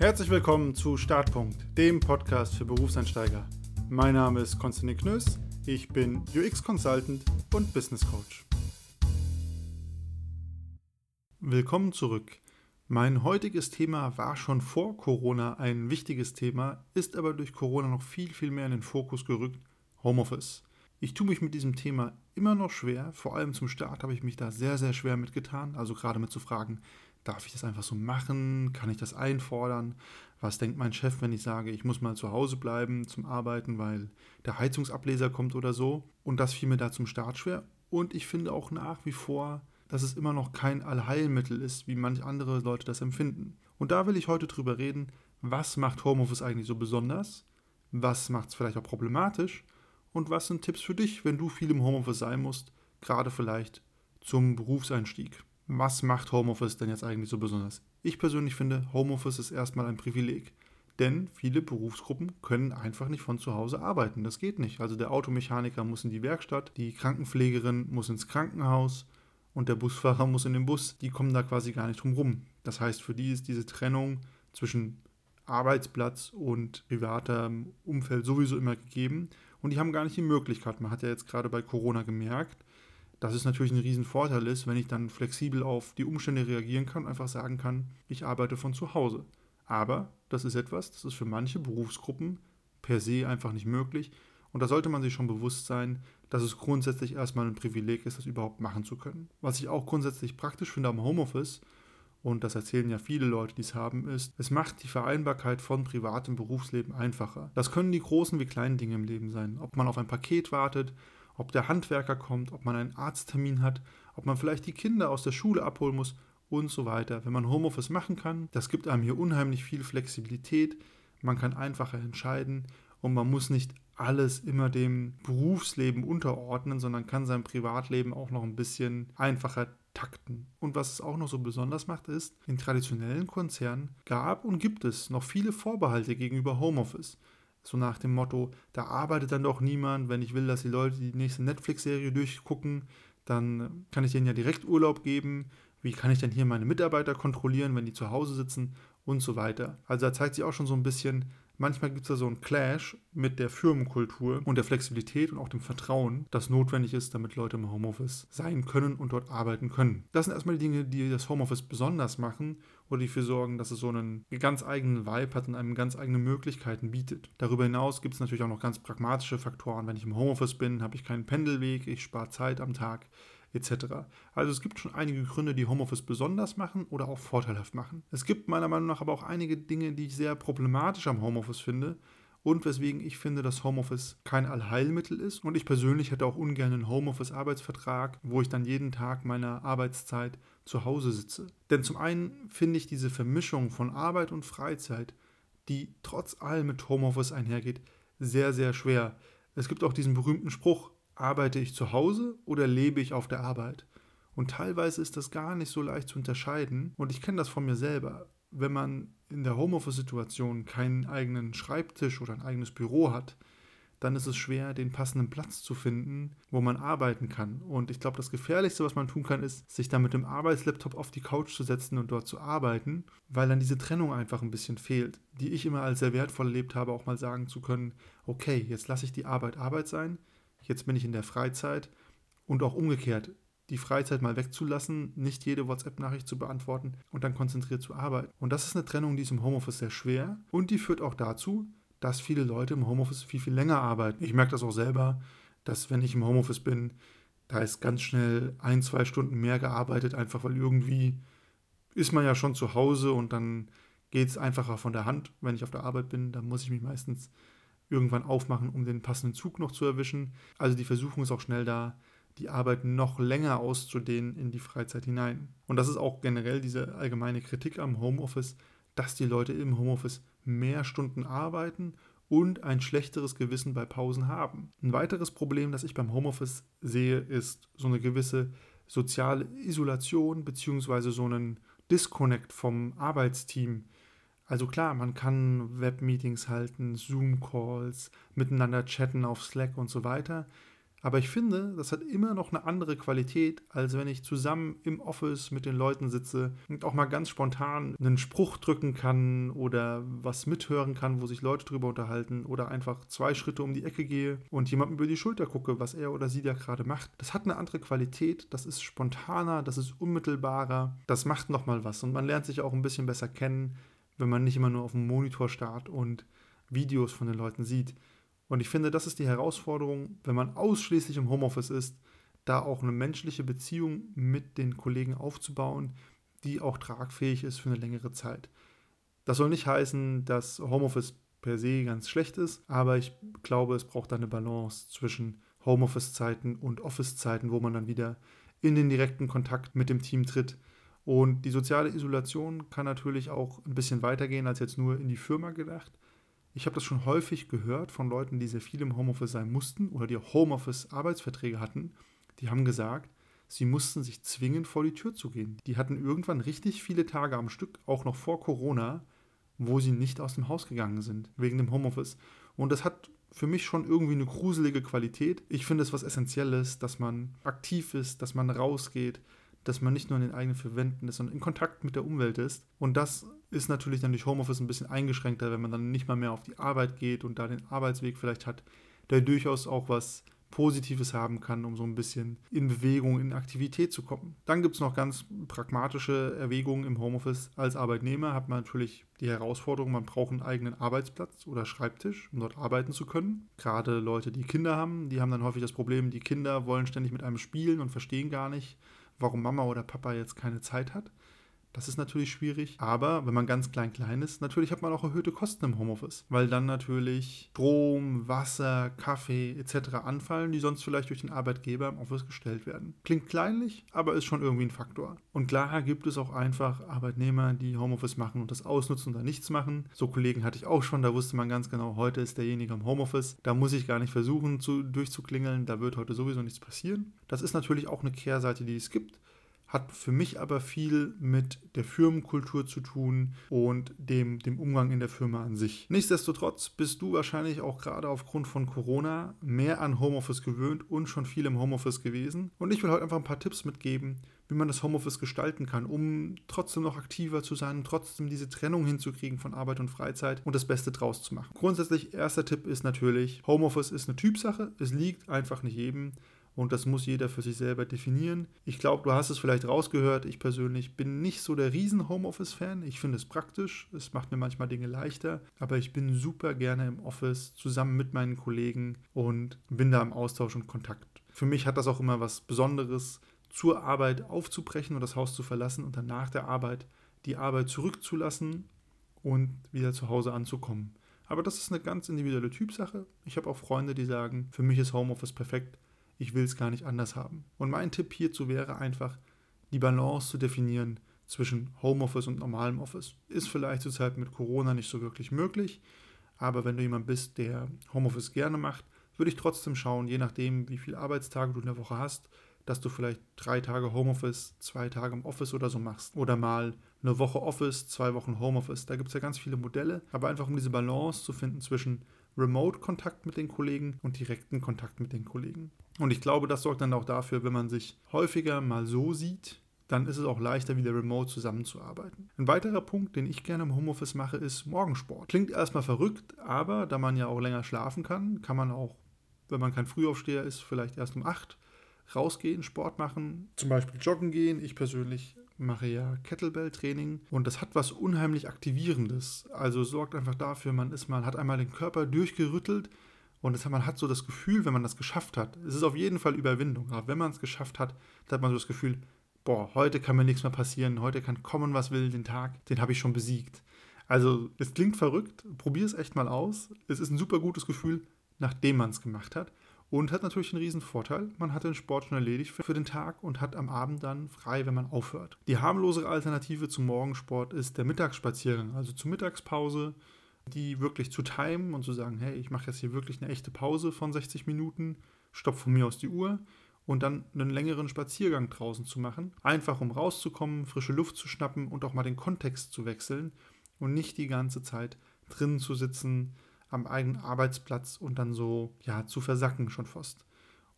Herzlich willkommen zu Startpunkt, dem Podcast für Berufseinsteiger. Mein Name ist Konstantin Knöss, ich bin UX Consultant und Business Coach. Willkommen zurück. Mein heutiges Thema war schon vor Corona ein wichtiges Thema, ist aber durch Corona noch viel, viel mehr in den Fokus gerückt, Homeoffice. Ich tue mich mit diesem Thema immer noch schwer, vor allem zum Start habe ich mich da sehr, sehr schwer mitgetan, also gerade mit zu fragen, Darf ich das einfach so machen? Kann ich das einfordern? Was denkt mein Chef, wenn ich sage, ich muss mal zu Hause bleiben zum Arbeiten, weil der Heizungsableser kommt oder so? Und das fiel mir da zum Start schwer. Und ich finde auch nach wie vor, dass es immer noch kein Allheilmittel ist, wie manche andere Leute das empfinden. Und da will ich heute drüber reden, was macht Homeoffice eigentlich so besonders? Was macht es vielleicht auch problematisch? Und was sind Tipps für dich, wenn du viel im Homeoffice sein musst, gerade vielleicht zum Berufseinstieg? Was macht Homeoffice denn jetzt eigentlich so besonders? Ich persönlich finde, Homeoffice ist erstmal ein Privileg. Denn viele Berufsgruppen können einfach nicht von zu Hause arbeiten. Das geht nicht. Also der Automechaniker muss in die Werkstatt, die Krankenpflegerin muss ins Krankenhaus und der Busfahrer muss in den Bus. Die kommen da quasi gar nicht drum rum. Das heißt, für die ist diese Trennung zwischen Arbeitsplatz und privatem Umfeld sowieso immer gegeben. Und die haben gar nicht die Möglichkeit. Man hat ja jetzt gerade bei Corona gemerkt, dass es natürlich ein Riesenvorteil ist, wenn ich dann flexibel auf die Umstände reagieren kann, einfach sagen kann, ich arbeite von zu Hause. Aber das ist etwas, das ist für manche Berufsgruppen per se einfach nicht möglich. Und da sollte man sich schon bewusst sein, dass es grundsätzlich erstmal ein Privileg ist, das überhaupt machen zu können. Was ich auch grundsätzlich praktisch finde am Homeoffice, und das erzählen ja viele Leute, die es haben, ist, es macht die Vereinbarkeit von privatem Berufsleben einfacher. Das können die großen wie kleinen Dinge im Leben sein. Ob man auf ein Paket wartet, ob der Handwerker kommt, ob man einen Arzttermin hat, ob man vielleicht die Kinder aus der Schule abholen muss und so weiter. Wenn man Homeoffice machen kann, das gibt einem hier unheimlich viel Flexibilität, man kann einfacher entscheiden und man muss nicht alles immer dem Berufsleben unterordnen, sondern kann sein Privatleben auch noch ein bisschen einfacher takten. Und was es auch noch so besonders macht, ist, in traditionellen Konzernen gab und gibt es noch viele Vorbehalte gegenüber Homeoffice. So nach dem Motto, da arbeitet dann doch niemand. Wenn ich will, dass die Leute die nächste Netflix-Serie durchgucken, dann kann ich denen ja direkt Urlaub geben. Wie kann ich denn hier meine Mitarbeiter kontrollieren, wenn die zu Hause sitzen und so weiter. Also da zeigt sich auch schon so ein bisschen, manchmal gibt es da so einen Clash mit der Firmenkultur und der Flexibilität und auch dem Vertrauen, das notwendig ist, damit Leute im Homeoffice sein können und dort arbeiten können. Das sind erstmal die Dinge, die das Homeoffice besonders machen oder die dafür sorgen, dass es so einen ganz eigenen Vibe hat und einem ganz eigene Möglichkeiten bietet. Darüber hinaus gibt es natürlich auch noch ganz pragmatische Faktoren. Wenn ich im Homeoffice bin, habe ich keinen Pendelweg, ich spare Zeit am Tag etc. Also es gibt schon einige Gründe, die Homeoffice besonders machen oder auch vorteilhaft machen. Es gibt meiner Meinung nach aber auch einige Dinge, die ich sehr problematisch am Homeoffice finde und weswegen ich finde, dass Homeoffice kein Allheilmittel ist. Und ich persönlich hätte auch ungern einen Homeoffice-Arbeitsvertrag, wo ich dann jeden Tag meiner Arbeitszeit zu Hause sitze. Denn zum einen finde ich diese Vermischung von Arbeit und Freizeit, die trotz allem mit Homeoffice einhergeht, sehr, sehr schwer. Es gibt auch diesen berühmten Spruch, arbeite ich zu Hause oder lebe ich auf der Arbeit? Und teilweise ist das gar nicht so leicht zu unterscheiden. Und ich kenne das von mir selber. Wenn man in der Homeoffice-Situation keinen eigenen Schreibtisch oder ein eigenes Büro hat, dann ist es schwer, den passenden Platz zu finden, wo man arbeiten kann. Und ich glaube, das Gefährlichste, was man tun kann, ist, sich dann mit dem Arbeitslaptop auf die Couch zu setzen und dort zu arbeiten, weil dann diese Trennung einfach ein bisschen fehlt, die ich immer als sehr wertvoll erlebt habe, auch mal sagen zu können, okay, jetzt lasse ich die Arbeit Arbeit sein, jetzt bin ich in der Freizeit und auch umgekehrt, die Freizeit mal wegzulassen, nicht jede WhatsApp-Nachricht zu beantworten und dann konzentriert zu arbeiten. Und das ist eine Trennung, die ist im Homeoffice sehr schwer und die führt auch dazu, dass viele Leute im Homeoffice viel, viel länger arbeiten. Ich merke das auch selber, dass wenn ich im Homeoffice bin, da ist ganz schnell ein, zwei Stunden mehr gearbeitet, einfach weil irgendwie ist man ja schon zu Hause und dann geht es einfacher von der Hand. Wenn ich auf der Arbeit bin, dann muss ich mich meistens irgendwann aufmachen, um den passenden Zug noch zu erwischen. Also die Versuchung ist auch schnell da, die Arbeit noch länger auszudehnen in die Freizeit hinein. Und das ist auch generell diese allgemeine Kritik am Homeoffice, dass die Leute im Homeoffice mehr Stunden arbeiten und ein schlechteres Gewissen bei Pausen haben. Ein weiteres Problem, das ich beim Homeoffice sehe, ist so eine gewisse soziale Isolation bzw. so einen Disconnect vom Arbeitsteam. Also klar, man kann Webmeetings halten, Zoom-Calls, miteinander chatten auf Slack und so weiter. Aber ich finde, das hat immer noch eine andere Qualität, als wenn ich zusammen im Office mit den Leuten sitze und auch mal ganz spontan einen Spruch drücken kann oder was mithören kann, wo sich Leute drüber unterhalten oder einfach zwei Schritte um die Ecke gehe und jemandem über die Schulter gucke, was er oder sie da gerade macht. Das hat eine andere Qualität, das ist spontaner, das ist unmittelbarer, das macht nochmal was und man lernt sich auch ein bisschen besser kennen, wenn man nicht immer nur auf dem Monitor starrt und Videos von den Leuten sieht. Und ich finde, das ist die Herausforderung, wenn man ausschließlich im Homeoffice ist, da auch eine menschliche Beziehung mit den Kollegen aufzubauen, die auch tragfähig ist für eine längere Zeit. Das soll nicht heißen, dass Homeoffice per se ganz schlecht ist, aber ich glaube, es braucht eine Balance zwischen Homeoffice-Zeiten und Office-Zeiten, wo man dann wieder in den direkten Kontakt mit dem Team tritt. Und die soziale Isolation kann natürlich auch ein bisschen weitergehen als jetzt nur in die Firma gedacht. Ich habe das schon häufig gehört von Leuten, die sehr viel im Homeoffice sein mussten oder die Homeoffice-Arbeitsverträge hatten. Die haben gesagt, sie mussten sich zwingen, vor die Tür zu gehen. Die hatten irgendwann richtig viele Tage am Stück, auch noch vor Corona, wo sie nicht aus dem Haus gegangen sind, wegen dem Homeoffice. Und das hat für mich schon irgendwie eine gruselige Qualität. Ich finde es was Essentielles, dass man aktiv ist, dass man rausgeht, dass man nicht nur in den eigenen Verwänden ist, sondern in Kontakt mit der Umwelt ist. Und das ist natürlich dann durch Homeoffice ein bisschen eingeschränkter, wenn man dann nicht mal mehr auf die Arbeit geht und da den Arbeitsweg vielleicht hat, der durchaus auch was Positives haben kann, um so ein bisschen in Bewegung, in Aktivität zu kommen. Dann gibt es noch ganz pragmatische Erwägungen im Homeoffice. Als Arbeitnehmer hat man natürlich die Herausforderung, man braucht einen eigenen Arbeitsplatz oder Schreibtisch, um dort arbeiten zu können. Gerade Leute, die Kinder haben, die haben dann häufig das Problem, die Kinder wollen ständig mit einem spielen und verstehen gar nicht, warum Mama oder Papa jetzt keine Zeit hat. Das ist natürlich schwierig. Aber wenn man ganz klein klein ist, natürlich hat man auch erhöhte Kosten im Homeoffice, weil dann natürlich Strom, Wasser, Kaffee etc. anfallen, die sonst vielleicht durch den Arbeitgeber im Office gestellt werden. Klingt kleinlich, aber ist schon irgendwie ein Faktor. Und klar gibt es auch einfach Arbeitnehmer, die Homeoffice machen und das ausnutzen oder nichts machen. So Kollegen hatte ich auch schon, da wusste man ganz genau, heute ist derjenige im Homeoffice. Da muss ich gar nicht versuchen zu, durchzuklingeln, da wird heute sowieso nichts passieren. Das ist natürlich auch eine Kehrseite, die es gibt hat für mich aber viel mit der Firmenkultur zu tun und dem, dem Umgang in der Firma an sich. Nichtsdestotrotz bist du wahrscheinlich auch gerade aufgrund von Corona mehr an Homeoffice gewöhnt und schon viel im Homeoffice gewesen. Und ich will heute einfach ein paar Tipps mitgeben, wie man das Homeoffice gestalten kann, um trotzdem noch aktiver zu sein, trotzdem diese Trennung hinzukriegen von Arbeit und Freizeit und das Beste draus zu machen. Grundsätzlich, erster Tipp ist natürlich, Homeoffice ist eine Typsache. Es liegt einfach nicht jedem und das muss jeder für sich selber definieren. Ich glaube, du hast es vielleicht rausgehört. Ich persönlich bin nicht so der riesen Homeoffice-Fan. Ich finde es praktisch. Es macht mir manchmal Dinge leichter. Aber ich bin super gerne im Office zusammen mit meinen Kollegen und bin da im Austausch und Kontakt. Für mich hat das auch immer was Besonderes, zur Arbeit aufzubrechen und das Haus zu verlassen und dann nach der Arbeit die Arbeit zurückzulassen und wieder zu Hause anzukommen. Aber das ist eine ganz individuelle Typsache. Ich habe auch Freunde, die sagen, für mich ist Homeoffice perfekt ich will es gar nicht anders haben. Und mein Tipp hierzu wäre einfach, die Balance zu definieren zwischen Homeoffice und normalem Office. Ist vielleicht zurzeit mit Corona nicht so wirklich möglich, aber wenn du jemand bist, der Homeoffice gerne macht, würde ich trotzdem schauen, je nachdem, wie viele Arbeitstage du in der Woche hast, dass du vielleicht drei Tage Homeoffice, zwei Tage im Office oder so machst. Oder mal eine Woche Office, zwei Wochen Homeoffice. Da gibt es ja ganz viele Modelle, aber einfach um diese Balance zu finden zwischen Remote-Kontakt mit den Kollegen und direkten Kontakt mit den Kollegen. Und ich glaube, das sorgt dann auch dafür, wenn man sich häufiger mal so sieht, dann ist es auch leichter, wieder remote zusammenzuarbeiten. Ein weiterer Punkt, den ich gerne im Homeoffice mache, ist Morgensport. Klingt erstmal verrückt, aber da man ja auch länger schlafen kann, kann man auch, wenn man kein Frühaufsteher ist, vielleicht erst um 8 rausgehen, Sport machen, zum Beispiel joggen gehen. Ich persönlich mache ja Kettlebell-Training und das hat was unheimlich Aktivierendes. Also sorgt einfach dafür, man ist mal, hat einmal den Körper durchgerüttelt und das, man hat so das Gefühl, wenn man das geschafft hat, es ist auf jeden Fall Überwindung, aber wenn man es geschafft hat, dann hat man so das Gefühl, boah, heute kann mir nichts mehr passieren, heute kann kommen, was will, den Tag, den habe ich schon besiegt. Also es klingt verrückt, probier es echt mal aus. Es ist ein super gutes Gefühl, nachdem man es gemacht hat. Und hat natürlich einen riesen Vorteil, man hat den Sport schon erledigt für den Tag und hat am Abend dann frei, wenn man aufhört. Die harmlosere Alternative zum Morgensport ist der Mittagsspaziergang, also zur Mittagspause, die wirklich zu timen und zu sagen, hey, ich mache jetzt hier wirklich eine echte Pause von 60 Minuten, stopp von mir aus die Uhr und dann einen längeren Spaziergang draußen zu machen, einfach um rauszukommen, frische Luft zu schnappen und auch mal den Kontext zu wechseln und nicht die ganze Zeit drinnen zu sitzen, am eigenen Arbeitsplatz und dann so, ja, zu versacken schon fast.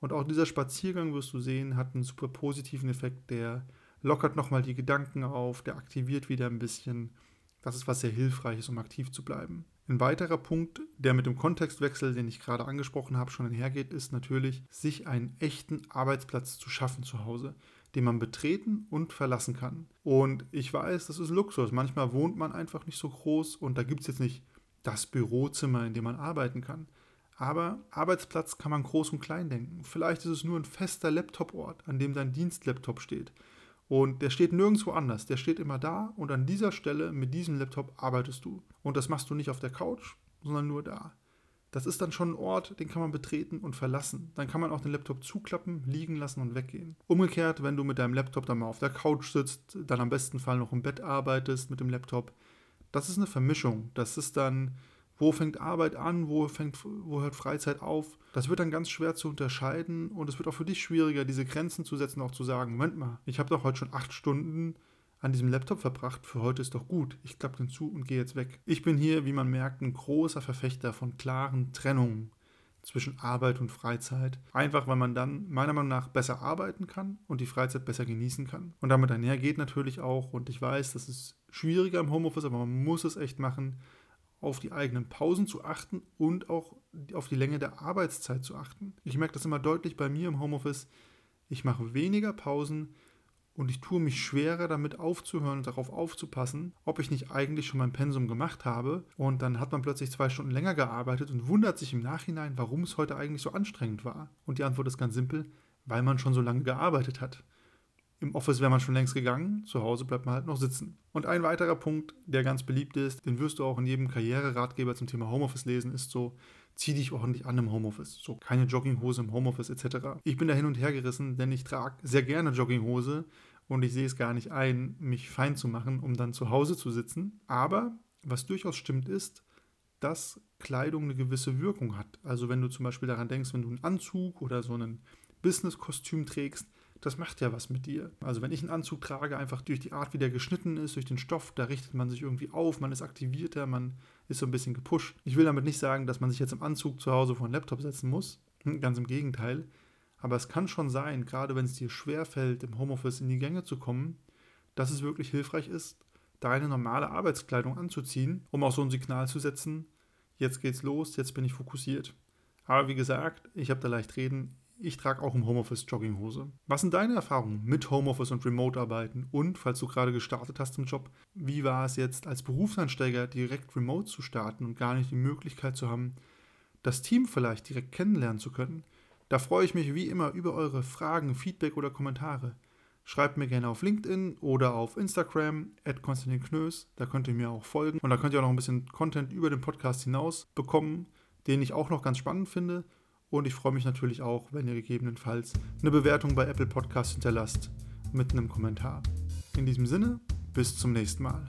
Und auch dieser Spaziergang, wirst du sehen, hat einen super positiven Effekt, der lockert nochmal die Gedanken auf, der aktiviert wieder ein bisschen. Das ist was sehr hilfreich ist, um aktiv zu bleiben. Ein weiterer Punkt, der mit dem Kontextwechsel, den ich gerade angesprochen habe, schon einhergeht, ist natürlich, sich einen echten Arbeitsplatz zu schaffen zu Hause, den man betreten und verlassen kann. Und ich weiß, das ist Luxus. Manchmal wohnt man einfach nicht so groß und da gibt es jetzt nicht das Bürozimmer, in dem man arbeiten kann. Aber Arbeitsplatz kann man groß und klein denken. Vielleicht ist es nur ein fester Laptoport, an dem dein Dienstlaptop steht. Und der steht nirgendwo anders. Der steht immer da und an dieser Stelle mit diesem Laptop arbeitest du. Und das machst du nicht auf der Couch, sondern nur da. Das ist dann schon ein Ort, den kann man betreten und verlassen. Dann kann man auch den Laptop zuklappen, liegen lassen und weggehen. Umgekehrt, wenn du mit deinem Laptop dann mal auf der Couch sitzt, dann am besten Fall noch im Bett arbeitest mit dem Laptop, das ist eine Vermischung. Das ist dann wo fängt Arbeit an, wo, fängt, wo hört Freizeit auf. Das wird dann ganz schwer zu unterscheiden und es wird auch für dich schwieriger, diese Grenzen zu setzen, auch zu sagen, Moment mal, ich habe doch heute schon acht Stunden an diesem Laptop verbracht, für heute ist doch gut, ich klappe den zu und gehe jetzt weg. Ich bin hier, wie man merkt, ein großer Verfechter von klaren Trennungen zwischen Arbeit und Freizeit. Einfach, weil man dann meiner Meinung nach besser arbeiten kann und die Freizeit besser genießen kann. Und damit einhergeht natürlich auch, und ich weiß, das ist schwieriger im Homeoffice, aber man muss es echt machen, auf die eigenen Pausen zu achten und auch auf die Länge der Arbeitszeit zu achten. Ich merke das immer deutlich bei mir im Homeoffice. Ich mache weniger Pausen und ich tue mich schwerer damit aufzuhören und darauf aufzupassen, ob ich nicht eigentlich schon mein Pensum gemacht habe. Und dann hat man plötzlich zwei Stunden länger gearbeitet und wundert sich im Nachhinein, warum es heute eigentlich so anstrengend war. Und die Antwort ist ganz simpel, weil man schon so lange gearbeitet hat. Im Office wäre man schon längst gegangen, zu Hause bleibt man halt noch sitzen. Und ein weiterer Punkt, der ganz beliebt ist, den wirst du auch in jedem Karriereratgeber zum Thema Homeoffice lesen, ist so, zieh dich ordentlich an im Homeoffice. So, keine Jogginghose im Homeoffice etc. Ich bin da hin und her gerissen, denn ich trage sehr gerne Jogginghose und ich sehe es gar nicht ein, mich fein zu machen, um dann zu Hause zu sitzen. Aber was durchaus stimmt ist, dass Kleidung eine gewisse Wirkung hat. Also wenn du zum Beispiel daran denkst, wenn du einen Anzug oder so ein Business-Kostüm trägst, das macht ja was mit dir. Also wenn ich einen Anzug trage, einfach durch die Art, wie der geschnitten ist, durch den Stoff, da richtet man sich irgendwie auf, man ist aktivierter, man ist so ein bisschen gepusht. Ich will damit nicht sagen, dass man sich jetzt im Anzug zu Hause vor einen Laptop setzen muss. Hm, ganz im Gegenteil. Aber es kann schon sein, gerade wenn es dir schwerfällt, im Homeoffice in die Gänge zu kommen, dass es wirklich hilfreich ist, deine normale Arbeitskleidung anzuziehen, um auch so ein Signal zu setzen, jetzt geht's los, jetzt bin ich fokussiert. Aber wie gesagt, ich habe da leicht reden, ich trage auch im Homeoffice Jogginghose. Was sind deine Erfahrungen mit Homeoffice und Remote-Arbeiten? Und, falls du gerade gestartet hast im Job, wie war es jetzt als Berufseinsteiger direkt remote zu starten und gar nicht die Möglichkeit zu haben, das Team vielleicht direkt kennenlernen zu können? Da freue ich mich wie immer über eure Fragen, Feedback oder Kommentare. Schreibt mir gerne auf LinkedIn oder auf Instagram, at Konstantin Knös. Da könnt ihr mir auch folgen. Und da könnt ihr auch noch ein bisschen Content über den Podcast hinaus bekommen, den ich auch noch ganz spannend finde. Und ich freue mich natürlich auch, wenn ihr gegebenenfalls eine Bewertung bei Apple Podcasts hinterlasst mit einem Kommentar. In diesem Sinne, bis zum nächsten Mal.